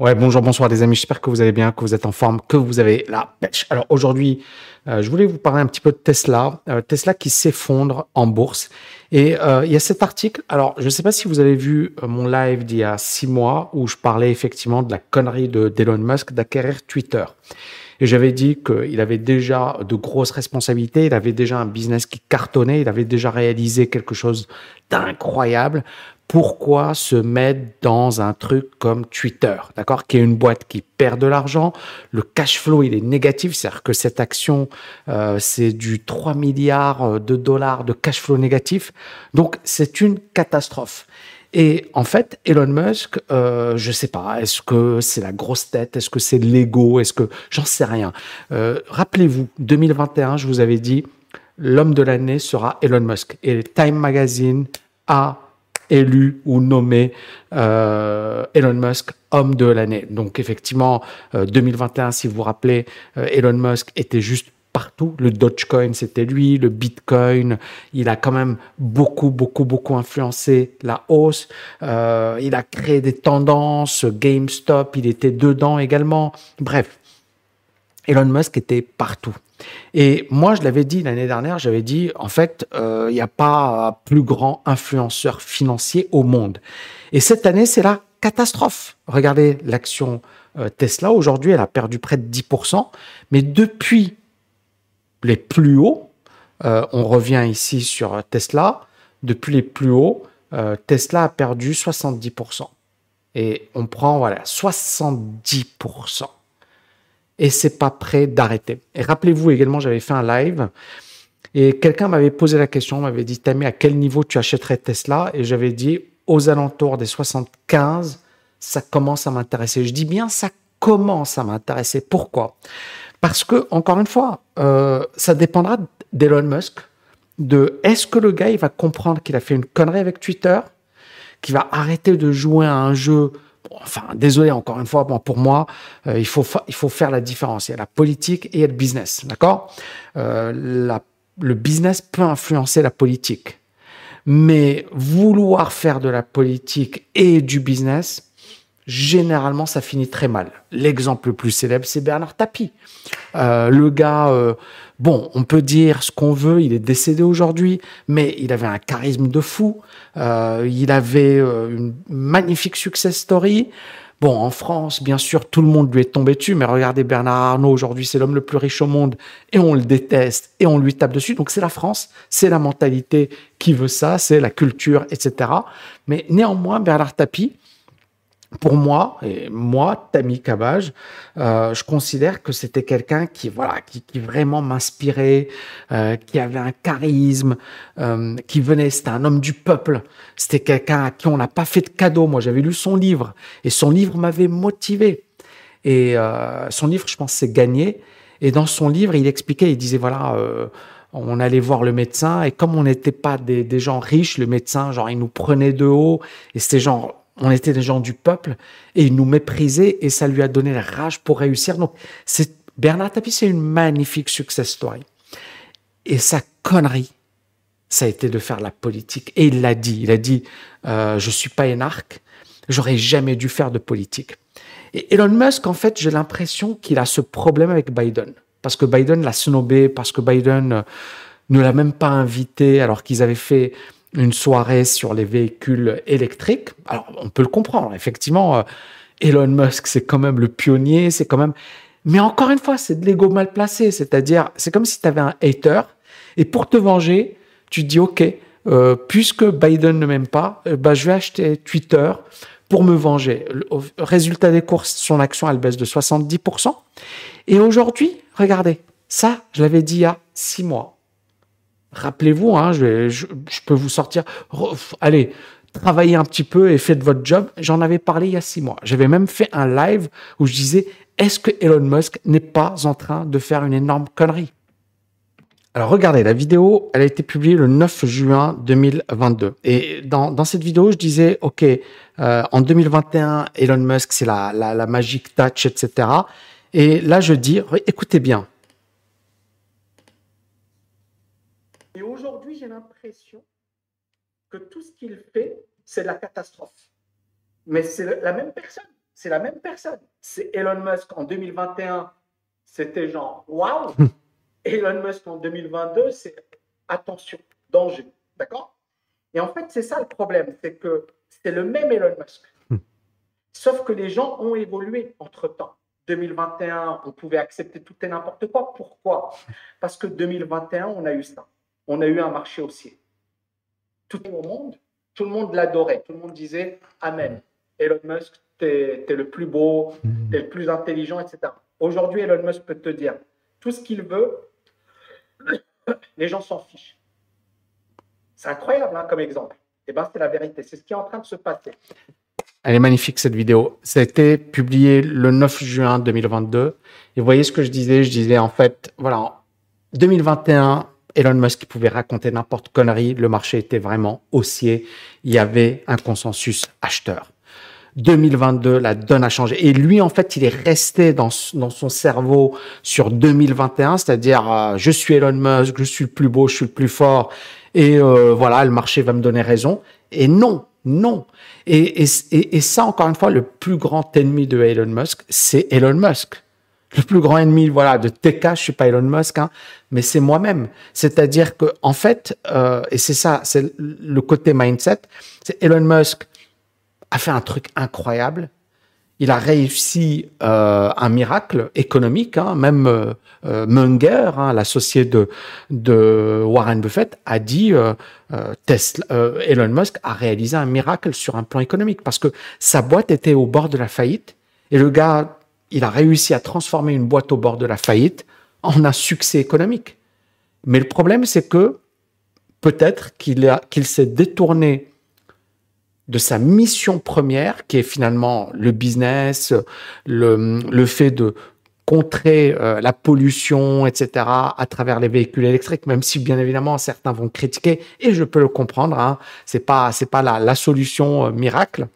Ouais, bonjour, bonsoir les amis, j'espère que vous allez bien, que vous êtes en forme, que vous avez la pêche. Alors aujourd'hui, euh, je voulais vous parler un petit peu de Tesla, euh, Tesla qui s'effondre en bourse. Et euh, il y a cet article, alors je ne sais pas si vous avez vu mon live d'il y a six mois où je parlais effectivement de la connerie de d'Elon Musk d'acquérir Twitter. Et j'avais dit qu'il avait déjà de grosses responsabilités, il avait déjà un business qui cartonnait, il avait déjà réalisé quelque chose d'incroyable pourquoi se mettre dans un truc comme Twitter, d'accord, qui est une boîte qui perd de l'argent, le cash flow il est négatif, c'est-à-dire que cette action euh, c'est du 3 milliards de dollars de cash flow négatif, donc c'est une catastrophe. Et en fait, Elon Musk, euh, je sais pas, est-ce que c'est la grosse tête, est-ce que c'est l'ego, est-ce que j'en sais rien. Euh, rappelez-vous, 2021, je vous avais dit, l'homme de l'année sera Elon Musk. Et Time Magazine a élu ou nommé euh, Elon Musk homme de l'année. Donc effectivement, 2021, euh, si vous vous rappelez, euh, Elon Musk était juste partout. Le Dogecoin, c'était lui. Le Bitcoin, il a quand même beaucoup, beaucoup, beaucoup influencé la hausse. Il a créé des tendances. GameStop, il était dedans également. Bref, Elon Musk était partout. Et moi, je l'avais dit l'année dernière, j'avais dit, en fait, euh, il n'y a pas plus grand influenceur financier au monde. Et cette année, c'est la catastrophe. Regardez l'action euh, Tesla. Aujourd'hui, elle a perdu près de 10%. Mais depuis les plus hauts, euh, on revient ici sur Tesla, depuis les plus hauts, Tesla a perdu 70%. Et on prend, voilà, 70% et c'est pas prêt d'arrêter. Et rappelez-vous également, j'avais fait un live et quelqu'un m'avait posé la question, m'avait dit Tammy, à quel niveau tu achèterais Tesla? Et j'avais dit aux alentours des 75, ça commence à m'intéresser. Je dis bien ça commence à m'intéresser. Pourquoi? Parce que encore une fois, euh, ça dépendra d'Elon Musk. De est-ce que le gars il va comprendre qu'il a fait une connerie avec Twitter, qu'il va arrêter de jouer à un jeu enfin, désolé encore une fois, pour moi, euh, il, faut il faut faire la différence. Il y a la politique et il y a le business, d'accord? Euh, Le business peut influencer la politique, mais vouloir faire de la politique et du business, généralement, ça finit très mal. L'exemple le plus célèbre, c'est Bernard Tapie. Euh, le gars, euh, bon, on peut dire ce qu'on veut, il est décédé aujourd'hui, mais il avait un charisme de fou. Euh, il avait une magnifique success story. Bon, en France, bien sûr, tout le monde lui est tombé dessus, mais regardez Bernard Arnault, aujourd'hui, c'est l'homme le plus riche au monde, et on le déteste, et on lui tape dessus. Donc c'est la France, c'est la mentalité qui veut ça, c'est la culture, etc. Mais néanmoins, Bernard Tapie, pour moi, et moi, Tammy Cabage, euh, je considère que c'était quelqu'un qui, voilà, qui, vraiment m'inspirait, euh, qui avait un charisme, euh, qui venait, c'était un homme du peuple. C'était quelqu'un à qui on n'a pas fait de cadeau. Moi, j'avais lu son livre et son livre m'avait motivé. Et son livre, je pense, c'est Gagné. Et dans son livre, il expliquait, il disait, voilà, on allait voir le médecin et comme on n'était pas des, des gens riches, le médecin, genre, il nous prenait de haut et c'était genre, on était des gens du peuple et il nous méprisait et ça lui a donné la rage pour réussir. Donc, c'est, Bernard Tapie, c'est une magnifique success story. Et sa connerie, ça a été de faire la politique. Et il l'a dit. Il a dit, euh, je suis pas énarque. J'aurais jamais dû faire de politique. Et Elon Musk, en fait, j'ai l'impression qu'il a ce problème avec Biden. Parce que Biden l'a snobé, parce que Biden euh, ne l'a même pas invité alors qu'ils avaient fait une soirée sur les véhicules électriques. Alors, on peut le comprendre, effectivement, euh, Elon Musk, c'est quand même le pionnier, c'est quand même... Mais encore une fois, c'est de l'ego mal placé, c'est-à-dire, c'est comme si tu avais un hater, et pour te venger, tu dis, OK, euh, puisque Biden ne m'aime pas, euh, bah, je vais acheter Twitter pour me venger. Résultat des courses, son action, elle baisse de 70%. Et aujourd'hui, regardez, ça, je l'avais dit il y a six mois. Rappelez-vous, hein, je, peux vous sortir. Allez, travaillez un petit peu et faites votre job. J'en avais parlé il y a six mois. J'avais même fait un live où je disais est-ce que Elon Musk n'est pas en train de faire une énorme connerie? Alors regardez, la vidéo, elle a été publiée le 9 juin 2022. Et dans, dans cette vidéo, je disais, OK, euh, en 2021, Elon Musk, c'est la, la, la magic touch, etc. Et là, je dis, écoutez bien, Et aujourd'hui, j'ai l'impression que tout ce qu'il fait, c'est de la catastrophe. Mais c'est la même personne. c'est la même personne. C'est Elon Musk en 2021, c'était genre waouh. Elon Musk en 2022, c'est attention, danger. D'accord? Et en fait, c'est ça le problème, c'est que c'est le même Elon Musk. Hmm. Sauf que les gens ont évolué entre temps. 2021, on pouvait accepter tout et n'importe quoi. Pourquoi? Parce que 2021, on a eu ça. On a eu un marché haussier. Tout le monde, tout le monde l'adorait. Tout le monde disait Amen. Elon Musk, t'es es le plus beau, hmm. t'es le plus intelligent, etc. Aujourd'hui, Elon Musk peut te dire tout ce qu'il veut, les gens s'en fichent. C'est incroyable hein, comme exemple. Et eh bien, c'est la vérité. C'est ce qui est en train de se passer. Elle est magnifique cette vidéo. Ça a été publié le 9 juin 2022. Et vous voyez ce que je disais? Je disais en fait, voilà, 2021, Elon Musk pouvait raconter n'importe connerie. Le marché était vraiment haussier. Il y avait un consensus acheteur. 2022, la donne a changé. Et lui, en fait, il est resté dans, son cerveau sur 2021, c'est-à-dire euh, je suis Elon Musk, je suis le plus beau, je suis le plus fort, et euh, voilà, le marché va me donner raison. Et non, non. Et, et, ça, encore une fois, le plus grand ennemi de Elon Musk, c'est Elon Musk. Le plus grand ennemi, voilà, de TK, je suis pas Elon Musk, hein, mais c'est moi-même. C'est-à-dire que, en fait, euh, et c'est ça, c'est le côté mindset, c'est Elon Musk a fait un truc incroyable. Il a réussi euh, un miracle économique. Hein. Même euh, euh, Munger, hein, l'associé de, de Warren Buffett, a dit Tesla, Elon Musk a réalisé un miracle sur un plan économique parce que sa boîte était au bord de la faillite et le gars, il a réussi à transformer une boîte au bord de la faillite en un succès économique. Mais le problème, c'est que peut-être qu'il s'est détourné de sa mission première, qui est finalement le business, le, fait de contrer euh, la pollution, etc., à travers les véhicules électriques, même si bien évidemment certains vont critiquer, et je peux le comprendre, hein, c'est pas c'est pas la, solution euh, miracle,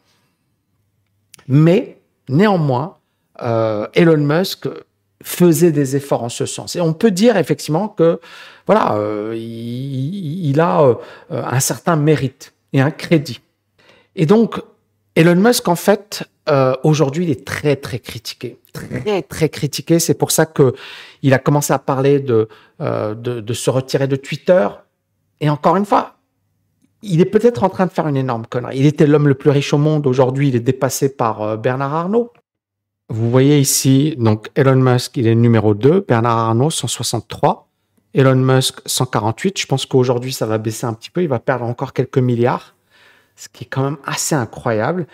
mais néanmoins, Elon Musk faisait des efforts en ce sens, et on peut dire effectivement que voilà, il, il, a un certain mérite et un crédit. Et donc, Elon Musk, en fait, euh, aujourd'hui, il est très, très critiqué. Très, très critiqué. C'est pour ça que il a commencé à parler de, euh, de, de, se retirer de Twitter. Et encore une fois, il est peut-être en train de faire une énorme connerie. Il était l'homme le plus riche au monde. Aujourd'hui, il est dépassé par euh, Bernard Arnault. Vous voyez ici, donc Elon Musk, il est numéro 2, Bernard Arnault, 163. Elon Musk, 148. Je pense qu'aujourd'hui, ça va baisser un petit peu. Il va perdre encore quelques milliards ce qui est quand même assez incroyable.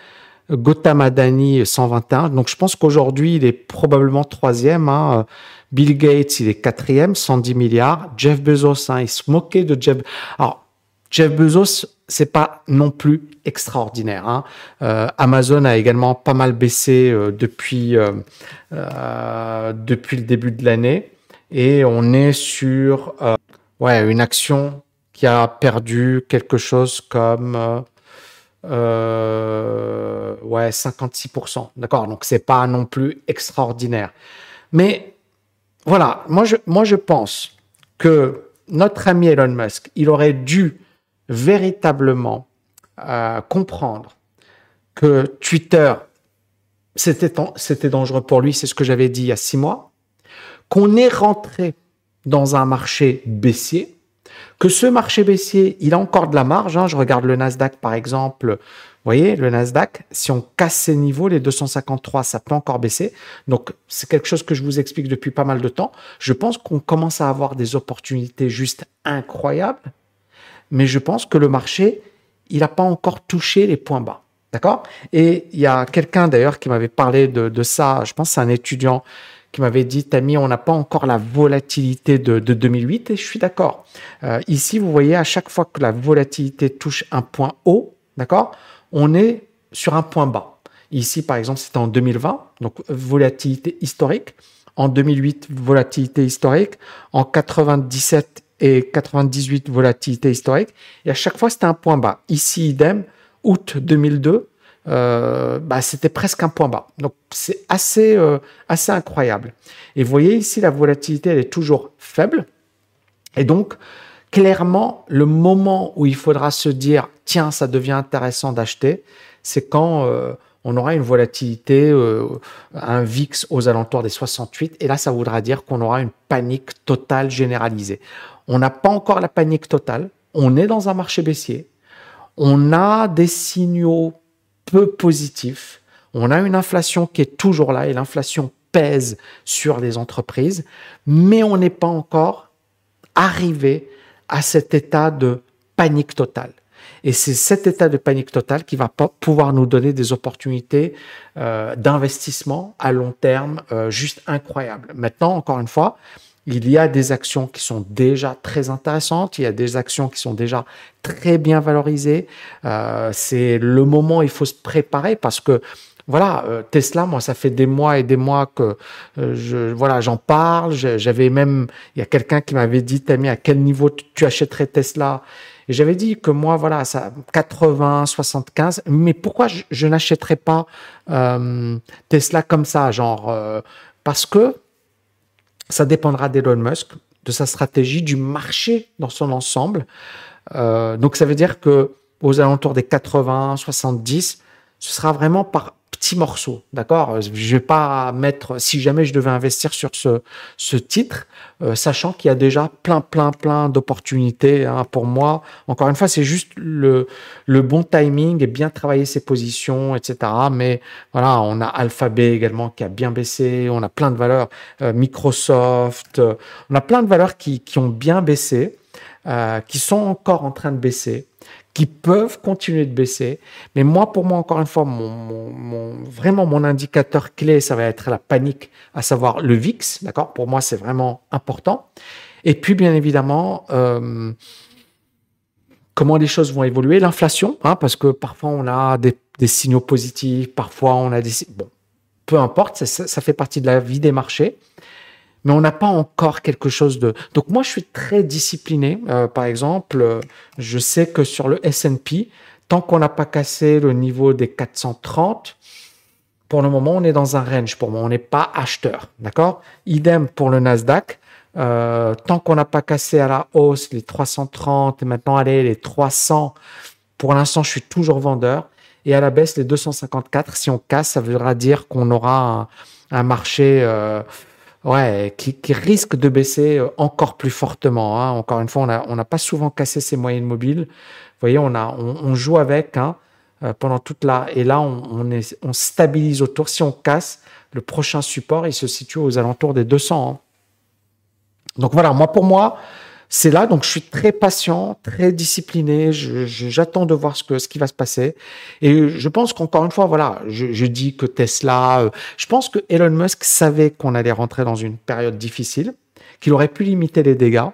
Gautam Adani, 121. Donc, je pense qu'aujourd'hui, il est probablement troisième. Hein. Bill Gates, il est quatrième, 110 milliards. Jeff Bezos, hein, il se moquait de Jeff. Alors, Jeff Bezos, c'est pas non plus extraordinaire. Hein. Euh, Amazon a également pas mal baissé euh, depuis euh, depuis le début de l'année et on est sur ouais une action qui a perdu quelque chose comme ouais, 56%. D'accord Donc, c'est pas non plus extraordinaire. Mais voilà, moi je, moi, je pense que notre ami Elon Musk, il aurait dû véritablement euh, comprendre que Twitter, c'était, dangereux pour lui, c'est ce que j'avais dit il y a six mois, qu'on est rentré dans un marché baissier, que ce marché baissier, il a encore de la marge. Hein. Je regarde le Nasdaq par exemple. Voyez, le Nasdaq, si on casse ces niveaux, les 253, ça peut encore baisser. Donc, c'est quelque chose que je vous explique depuis pas mal de temps. Je pense qu'on commence à avoir des opportunités juste incroyables, mais je pense que le marché, il n'a pas encore touché les points bas. D'accord? Et il y a quelqu'un d'ailleurs qui m'avait parlé de, ça, je pense c'est un étudiant qui m'avait dit, Tammy, on n'a pas encore la volatilité de, 2008, et je suis d'accord. Euh, ici, vous voyez, à chaque fois que la volatilité touche un point haut, d'accord, on est sur un point bas. Ici, par exemple, c'était en 2020, donc volatilité historique. En 2008, volatilité historique. En 97 et 98, volatilité historique. Et à chaque fois, c'était un point bas. Ici, idem, août 2002, euh, bah, c'était presque un point bas. Donc c'est assez, euh, assez incroyable. Et vous voyez ici, la volatilité, elle est toujours faible. Et donc, clairement, le moment où il faudra se dire, tiens, ça devient intéressant d'acheter, c'est quand euh, on aura une volatilité, un VIX aux alentours des 68, et là, ça voudra dire qu'on aura une panique totale généralisée. On n'a pas encore la panique totale, on est dans un marché baissier, on a des signaux peu positifs, on a une inflation qui est toujours là, et l'inflation pèse sur les entreprises, mais on n'est pas encore arrivé à cet état de panique totale. Et c'est cet état de panique totale qui va pouvoir nous donner des opportunités euh, d'investissement à long terme euh, juste incroyables. Maintenant, encore une fois, il y a des actions qui sont déjà très intéressantes, il y a des actions qui sont déjà très bien valorisées. Euh, c'est le moment il faut se préparer parce que voilà, euh, Tesla, moi, ça fait des mois et des mois que euh, je, voilà, j'en parle. J'avais même, il y a quelqu'un qui m'avait dit, Tammy, à quel niveau tu achèterais Tesla? Et j'avais dit que moi, voilà, ça, 80, 75. Mais pourquoi je, je n'achèterais pas euh, Tesla comme ça, genre Parce que ça dépendra d'Elon Musk, de sa stratégie, du marché dans son ensemble. donc, ça veut dire que aux alentours des 80, 70, ce sera vraiment par morceaux, d'accord? Je vais pas mettre, si jamais je devais investir sur ce, ce titre, euh, sachant qu'il y a déjà plein, plein, plein d'opportunités hein, pour moi. Encore une fois, c'est juste le, le bon timing et bien travailler ses positions, etc. Mais voilà, on a Alphabet également qui a bien baissé, on a plein de valeurs, euh, Microsoft, euh, on a plein de valeurs qui, qui ont bien baissé, qui sont encore en train de baisser qui peuvent continuer de baisser. Mais moi, pour moi, encore une fois, mon, vraiment mon indicateur clé, ça va être la panique, à savoir le VIX. D'accord? Pour moi, c'est vraiment important. Et puis, bien évidemment, euh, comment les choses vont évoluer, l'inflation, hein, parce que parfois on a des, signaux positifs, parfois on a des... Bon, peu importe, ça fait partie de la vie des marchés mais on n'a pas encore quelque chose de. Donc moi, je suis très discipliné. Euh, par exemple, euh, je sais que sur le S&P, tant qu'on n'a pas cassé le niveau des 430, pour le moment, on est dans un range. Pour moi, on n'est pas acheteur, d'accord? Idem pour le Nasdaq. Euh, tant qu'on n'a pas cassé à la hausse les 330 et maintenant allez les 300, pour l'instant, je suis toujours vendeur. Et à la baisse, les 254, si on casse, ça voudra dire qu'on aura un, marché ouais, qui, risque de baisser euh, encore plus fortement. Hein. Encore une fois, on n'a pas souvent cassé ces moyennes mobiles. Vous voyez, on, joue avec hein, euh, pendant toute la... Et là, on stabilise autour. Si on casse, le prochain support, il se situe aux alentours des 200. Hein. Donc voilà, moi pour moi, c'est là, donc je suis très patient, très discipliné. J'attends de voir ce, que, ce qui va se passer. Et je pense qu'encore une fois, voilà, je, dis que Tesla, euh, je pense que Elon Musk savait qu'on allait rentrer dans une période difficile, qu'il aurait pu limiter les dégâts,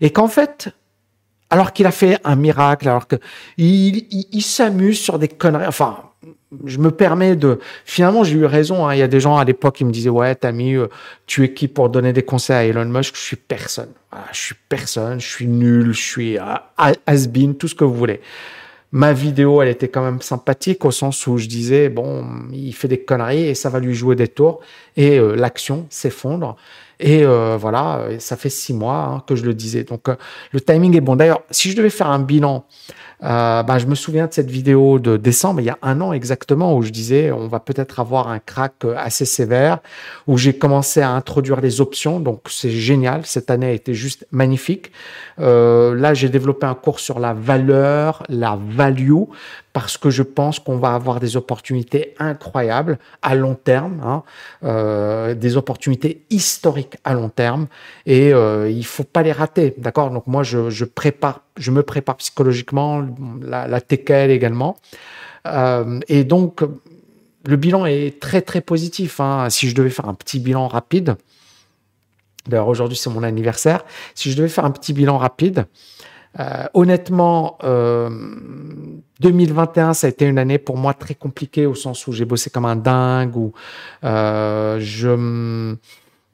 et qu'en fait, alors qu'il a fait un miracle, alors qu'il il, il s'amuse sur des conneries, enfin, je me permets de. Finalement, j'ai eu raison. Hein. Il y a des gens à l'époque qui me disaient Ouais, Tammy, euh, tu es qui pour donner des conseils à Elon Musk? Je suis personne. je suis personne, je suis nul, je suis euh, has-been, tout ce que vous voulez. Ma vidéo, elle était quand même sympathique au sens où je disais Bon, il fait des conneries et ça va lui jouer des tours. Et euh, l'action s'effondre. Et voilà, ça fait six mois hein, que je le disais. Donc, le timing est bon. D'ailleurs, si je devais faire un bilan euh, bah, je me souviens de cette vidéo de décembre, il y a un an exactement, où je disais on va peut-être avoir un crack euh, assez sévère, où j'ai commencé à introduire les options. Donc c'est génial, cette année a été juste magnifique. Euh, là, j'ai développé un cours sur la valeur, la value, parce que je pense qu'on va avoir des opportunités incroyables à long terme, hein, euh, des opportunités historiques à long terme, et euh, il faut pas les rater, d'accord? Donc moi, je, prépare, je me prépare psychologiquement, la, la TKL également, euh, et donc le bilan est très très positif. Hein. Si je devais faire un petit bilan rapide, d'ailleurs aujourd'hui c'est mon anniversaire, si je devais faire un petit bilan rapide, euh, honnêtement, euh, 2021, ça a été une année pour moi très compliquée au sens où j'ai bossé comme un dingue, où euh, je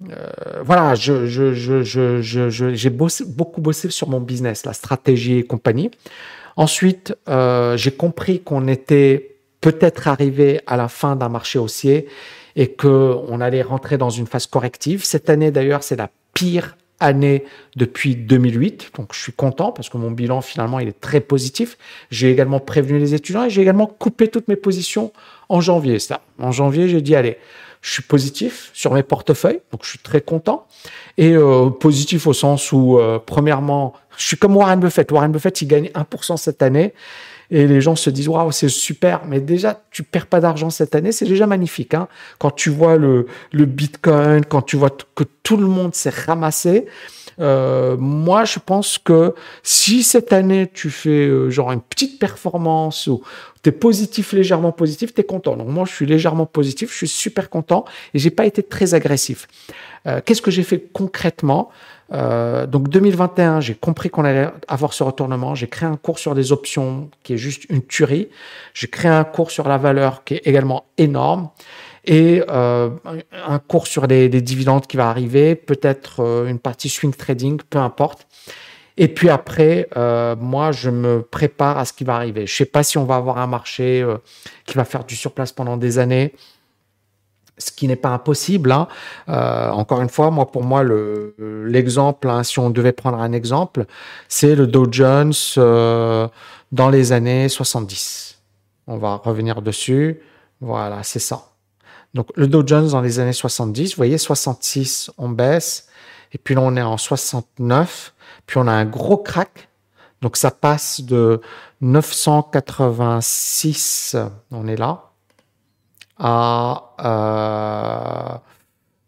euh, voilà, je, je, je, je, j'ai beaucoup bossé sur mon business, la stratégie et compagnie. Ensuite, euh, j'ai compris qu'on était peut-être arrivé à la fin d'un marché haussier et que on allait rentrer dans une phase corrective. Cette année, d'ailleurs, c'est la pire année depuis 2008. Donc, je suis content parce que mon bilan, finalement, il est très positif. J'ai également prévenu les étudiants et j'ai également coupé toutes mes positions en janvier. Ça. En janvier, j'ai dit, allez, je suis positif sur mes portefeuilles, donc je suis très content. Et euh, positif au sens où, euh, premièrement, je suis comme Warren Buffett. Warren Buffett, il gagne 1% cette année. Et les gens se disent, waouh, c'est super. Mais déjà, tu perds pas d'argent cette année, c'est déjà magnifique. Hein quand tu vois le, le Bitcoin, quand tu vois que tout le monde s'est ramassé, euh, moi, je pense que si cette année tu fais euh, genre une petite performance ou tu es positif, légèrement positif, tu es content. Donc moi, je suis légèrement positif, je suis super content et j'ai pas été très agressif. Euh, Qu'est-ce que j'ai fait concrètement? Euh, donc 2021, j'ai compris qu'on allait avoir ce retournement. J'ai créé un cours sur des options qui est juste une tuerie. J'ai créé un cours sur la valeur qui est également énorme et euh, un cours sur les, dividendes qui va arriver, peut-être euh, une partie swing trading, peu importe. Et puis après, euh, moi, je me prépare à ce qui va arriver. Je sais pas si on va avoir un marché euh, qui va faire du surplace pendant des années ce qui n'est pas impossible. Hein. Euh, encore une fois, moi, pour moi, l'exemple, hein, si on devait prendre un exemple, c'est le Dow Jones euh, dans les années 70. On va revenir dessus. Voilà, c'est ça. Donc, le Dow Jones dans les années 70, vous voyez, 66, on baisse. Et puis là, on est en 69. Puis on a un gros crack. Donc, ça passe de 986, on est là, à, euh,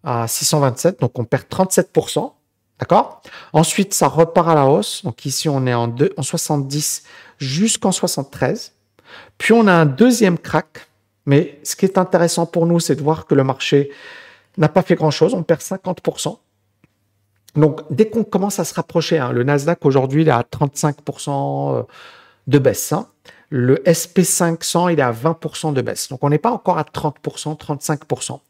à 627, donc on perd 37%. D'accord? Ensuite, ça repart à la hausse. Donc ici, on est en, en 70 jusqu'en 73. Puis on a un deuxième crack. Mais ce qui est intéressant pour nous, c'est de voir que le marché n'a pas fait grand-chose. On perd 50%. Donc dès qu'on commence à se rapprocher, hein, le Nasdaq aujourd'hui, il est à 35% euh, de baisse. Hein. Le SP500, il est à 20% de baisse. Donc, on n'est pas encore à 30%, 35%.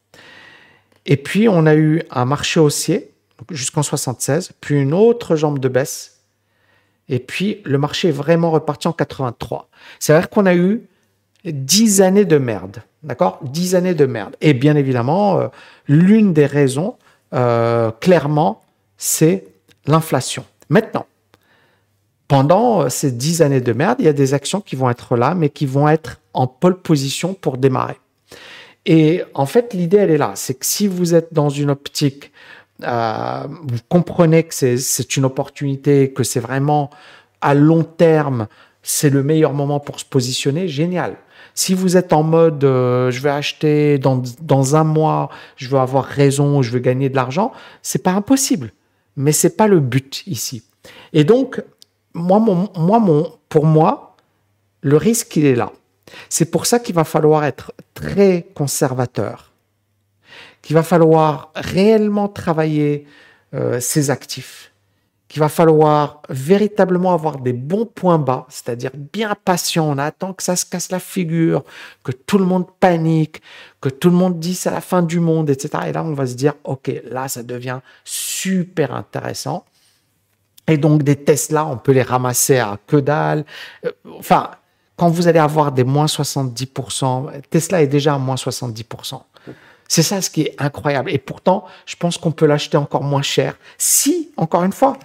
Et puis, on a eu un marché haussier jusqu'en 76, puis une autre jambe de baisse. Et puis, le marché est vraiment reparti en 83. C'est-à-dire qu'on a eu 10 années de merde. D'accord? 10 années de merde. Et bien évidemment, euh, l'une des raisons, euh, clairement, c'est l'inflation. Maintenant, pendant euh, ces dix années de merde, il y a des actions qui vont être là, mais qui vont être en pole position pour démarrer. Et en fait, l'idée, elle est là. C'est que si vous êtes dans une optique, euh, vous comprenez que c'est une opportunité, que c'est vraiment à long terme, c'est le meilleur moment pour se positionner, génial. Si vous êtes en mode euh, je vais acheter dans, dans un mois, je veux avoir raison, je veux gagner de l'argent, c'est pas impossible. Mais c'est pas le but ici. Et donc, moi, mon, moi mon, pour moi, le risque, il est là. C'est pour ça qu'il va falloir être très conservateur, qu'il va falloir réellement travailler euh, ses actifs, qu'il va falloir véritablement avoir des bons points bas, c'est-à-dire bien patient, on attend que ça se casse la figure, que tout le monde panique, que tout le monde dit c'est la fin du monde, etc. Et là, on va se dire, OK, là, ça devient super intéressant. Et donc des Tesla, on peut les ramasser à que dalle. Euh, enfin, quand vous allez avoir des moins 70%, Tesla est déjà à moins 70%. C'est ça ce qui est incroyable. Et pourtant, je pense qu'on peut l'acheter encore moins cher si, encore une fois,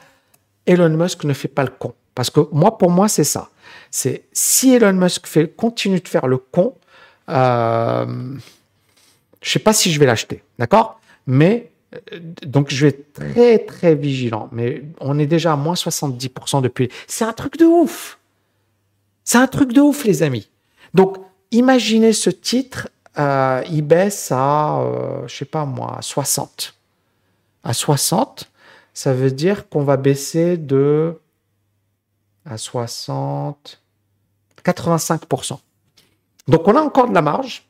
Elon Musk ne fait pas le con. Parce que moi, pour moi, c'est ça. C'est si Elon Musk fait, continue de faire le con, euh, je sais pas si je vais l'acheter, d'accord? Mais euh, donc je vais être très très vigilant, mais on est déjà à moins 70% depuis. C'est un truc de ouf. C'est un truc de ouf, les amis. Donc imaginez ce titre, euh, il baisse à, euh, je sais pas moi, à 60. À 60, ça veut dire qu'on va baisser de à 60, 85%. Donc on a encore de la marge,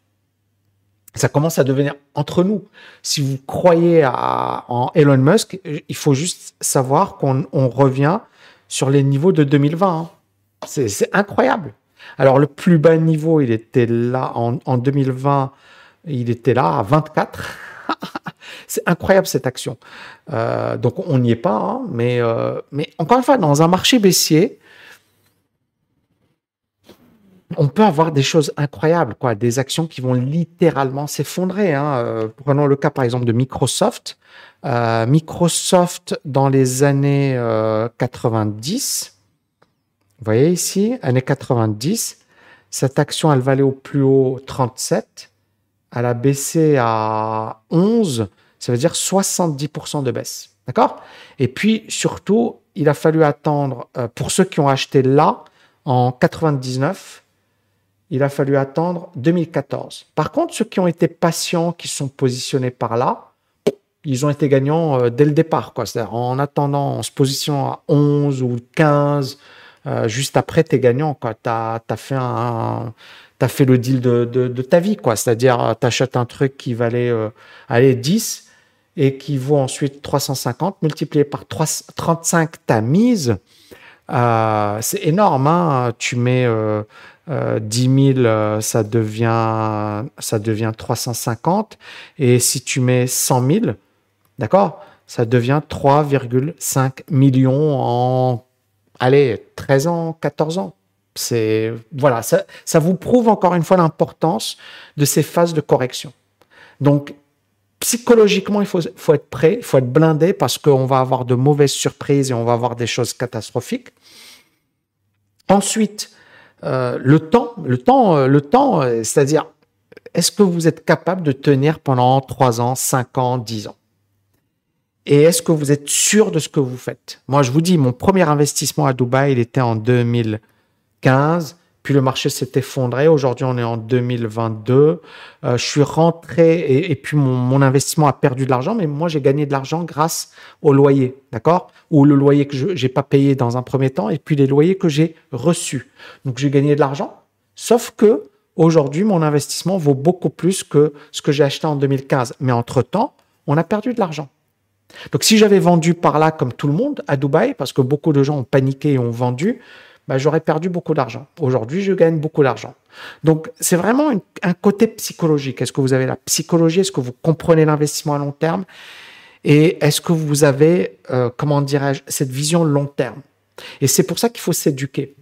ça commence à devenir entre nous. Si vous croyez à, en Elon Musk, il faut juste savoir qu'on revient sur les niveaux de 2020. Hein. C'est incroyable. Alors le plus bas niveau, il était là en, en 2020, il était là à 24. c'est incroyable cette action. Euh, donc on n'y est pas, hein, mais, euh, mais encore une fois, dans un marché baissier, on peut avoir des choses incroyables, quoi, des actions qui vont littéralement s'effondrer. Hein. Euh, prenons le cas par exemple de Microsoft. Microsoft dans les années 90, vous voyez ici, années 90, cette action elle valait au plus haut 37, elle a baissé à 11, ça veut dire 70% de baisse. D'accord? Et puis surtout, il a fallu attendre, pour ceux qui ont acheté là, en 99, il a fallu attendre 2014. Par contre, ceux qui ont été patients, qui sont positionnés par là, ils ont été gagnants euh, dès le départ. C'est-à-dire en attendant, en se positionnant à 11 ou 15, euh, juste après, tu es gagnant. Tu as, fait le deal de, ta vie. C'est-à-dire, tu achètes un truc qui valait euh, aller 10 et qui vaut ensuite 350 multiplié par 3, 35 ta mise. c'est énorme. Hein. tu mets 10 000, euh, ça devient, ça devient 350. Et si tu mets 100 000, d'accord, ça devient 3,5 millions en, allez, 13 ans, 14 ans. C'est, voilà, ça, vous prouve encore une fois l'importance de ces phases de correction. Donc, psychologiquement, il faut, faut être prêt, il faut être blindé parce qu'on va avoir de mauvaises surprises et on va avoir des choses catastrophiques. Ensuite, euh, le temps, le temps, euh, le temps, euh, c'est-à-dire, est-ce que vous êtes capable de tenir pendant 3 ans, 5 ans, 10 ans? Et est-ce que vous êtes sûr de ce que vous faites? Moi, je vous dis, mon premier investissement à Dubaï, il était en 2015. Puis le marché s'est effondré. Aujourd'hui, on est en 2022. Euh, je suis rentré et, puis mon, investissement a perdu de l'argent, mais moi, j'ai gagné de l'argent grâce au loyer, d'accord? Ou le loyer que je n'ai pas payé dans un premier temps et puis les loyers que j'ai reçus. Donc, j'ai gagné de l'argent. Sauf que aujourd'hui, mon investissement vaut beaucoup plus que ce que j'ai acheté en 2015. Mais entre-temps, on a perdu de l'argent. Donc, si j'avais vendu par là comme tout le monde à Dubaï, parce que beaucoup de gens ont paniqué et ont vendu, bah, j'aurais perdu beaucoup d'argent. Aujourd'hui, je gagne beaucoup d'argent. Donc, c'est vraiment un côté psychologique. Est-ce que vous avez la psychologie? Est-ce que vous comprenez l'investissement à long terme? Et est-ce que vous avez, euh, comment dirais-je, cette vision long terme? Et c'est pour ça qu'il faut s'éduquer.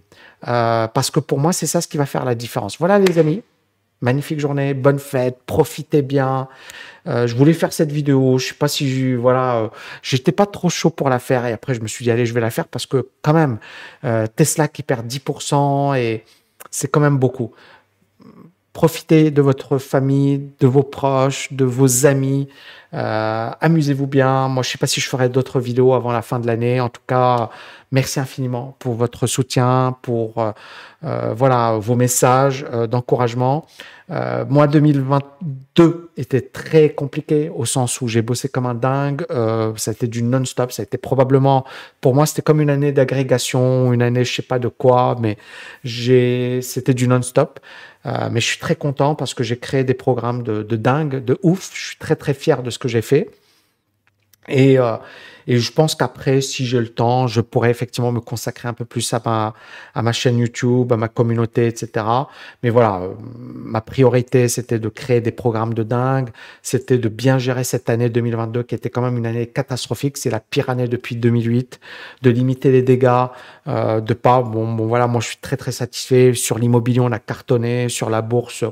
Euh, parce que pour moi, c'est ça ce qui va faire la différence. Voilà, les amis. Magnifique journée, bonne fête, profitez bien. Euh, je voulais faire cette vidéo, je sais pas si je, voilà, euh, j'étais pas trop chaud pour la faire et après je me suis dit allez je vais la faire parce que quand même euh, Tesla qui perd 10% et c'est quand même beaucoup. Profitez de votre famille, de vos proches, de vos amis. Amusez-vous bien. Moi, je sais pas si je ferai d'autres vidéos avant la fin de l'année. En tout cas, merci infiniment pour votre soutien, pour voilà vos messages d'encouragement. Euh, moi, 2022 était très compliqué au sens où j'ai bossé comme un dingue. Euh, ça a été du non-stop. Ça a été probablement, pour moi, c'était comme une année d'agrégation, une année, je sais pas de quoi, mais j'ai, c'était du non-stop. Euh, mais je suis très content parce que j'ai créé des programmes de, de dingue, de ouf. Je suis très très fier de ce que j'ai fait. Et, euh, et je pense qu'après, si j'ai le temps, je pourrais effectivement me consacrer un peu plus à ma, à ma chaîne YouTube, à ma communauté, etc. Mais voilà, euh, ma priorité, c'était de créer des programmes de dingue. C'était de bien gérer cette année 2022 qui était quand même une année catastrophique. C'est la pire année depuis 2008. De limiter les dégâts, euh, de pas, bon, bon, voilà, moi je suis très très satisfait. Sur l'immobilier, on a cartonné. Sur la bourse,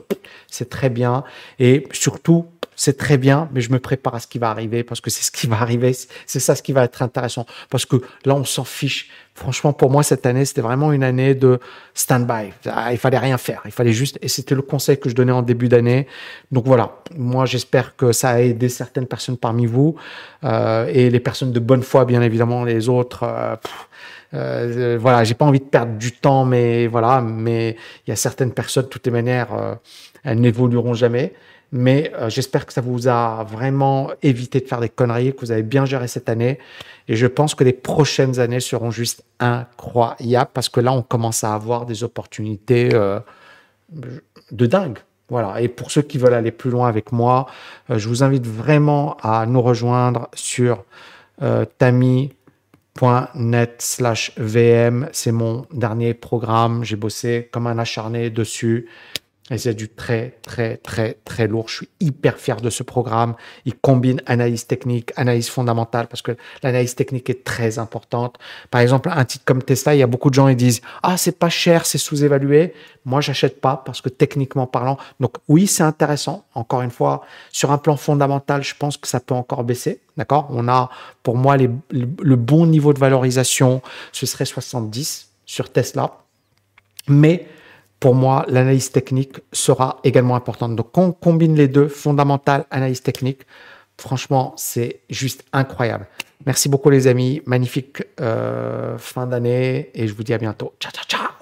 c'est très bien. Et surtout, c'est très bien, mais je me prépare à ce qui va arriver parce que c'est ce qui va arriver. C'est ça ce qui va être intéressant. Parce que là, on s'en fiche. Franchement, pour moi, cette année, c'était vraiment une année de stand-by. Ah, il fallait rien faire. Il fallait juste, et c'était le conseil que je donnais en début d'année. Donc voilà. Moi, j'espère que ça a aidé certaines personnes parmi vous, euh, et les personnes de bonne foi, bien évidemment, les autres, euh, euh, voilà, j'ai pas envie de perdre du temps, mais voilà, mais il y a certaines personnes, toutes les manières, elles n'évolueront jamais. Mais euh, j'espère que ça vous a vraiment évité de faire des conneries, que vous avez bien géré cette année. Et je pense que les prochaines années seront juste incroyables parce que là, on commence à avoir des opportunités euh, de dingue. Voilà. Et pour ceux qui veulent aller plus loin avec moi, euh, je vous invite vraiment à nous rejoindre sur tami.net slash VM. C'est mon dernier programme. J'ai bossé comme un acharné dessus. Et c'est du très, très, très, très lourd. Je suis hyper fier de ce programme. Il combine analyse technique, analyse fondamentale, parce que l'analyse technique est très importante. Par exemple, un titre comme Tesla, il y a beaucoup de gens qui disent Ah, c'est pas cher, c'est sous-évalué. Moi, j'achète pas parce que techniquement parlant, donc oui, c'est intéressant. Encore une fois, sur un plan fondamental, je pense que ça peut encore baisser. D'accord? On a, pour moi, le bon niveau de valorisation, ce serait 70 sur Tesla. Mais pour moi, l'analyse technique sera également importante. Donc, quand on combine les deux, fondamental, analyse technique, franchement, c'est juste incroyable. Merci beaucoup, les amis. Magnifique euh, fin d'année et je vous dis à bientôt. Ciao, ciao.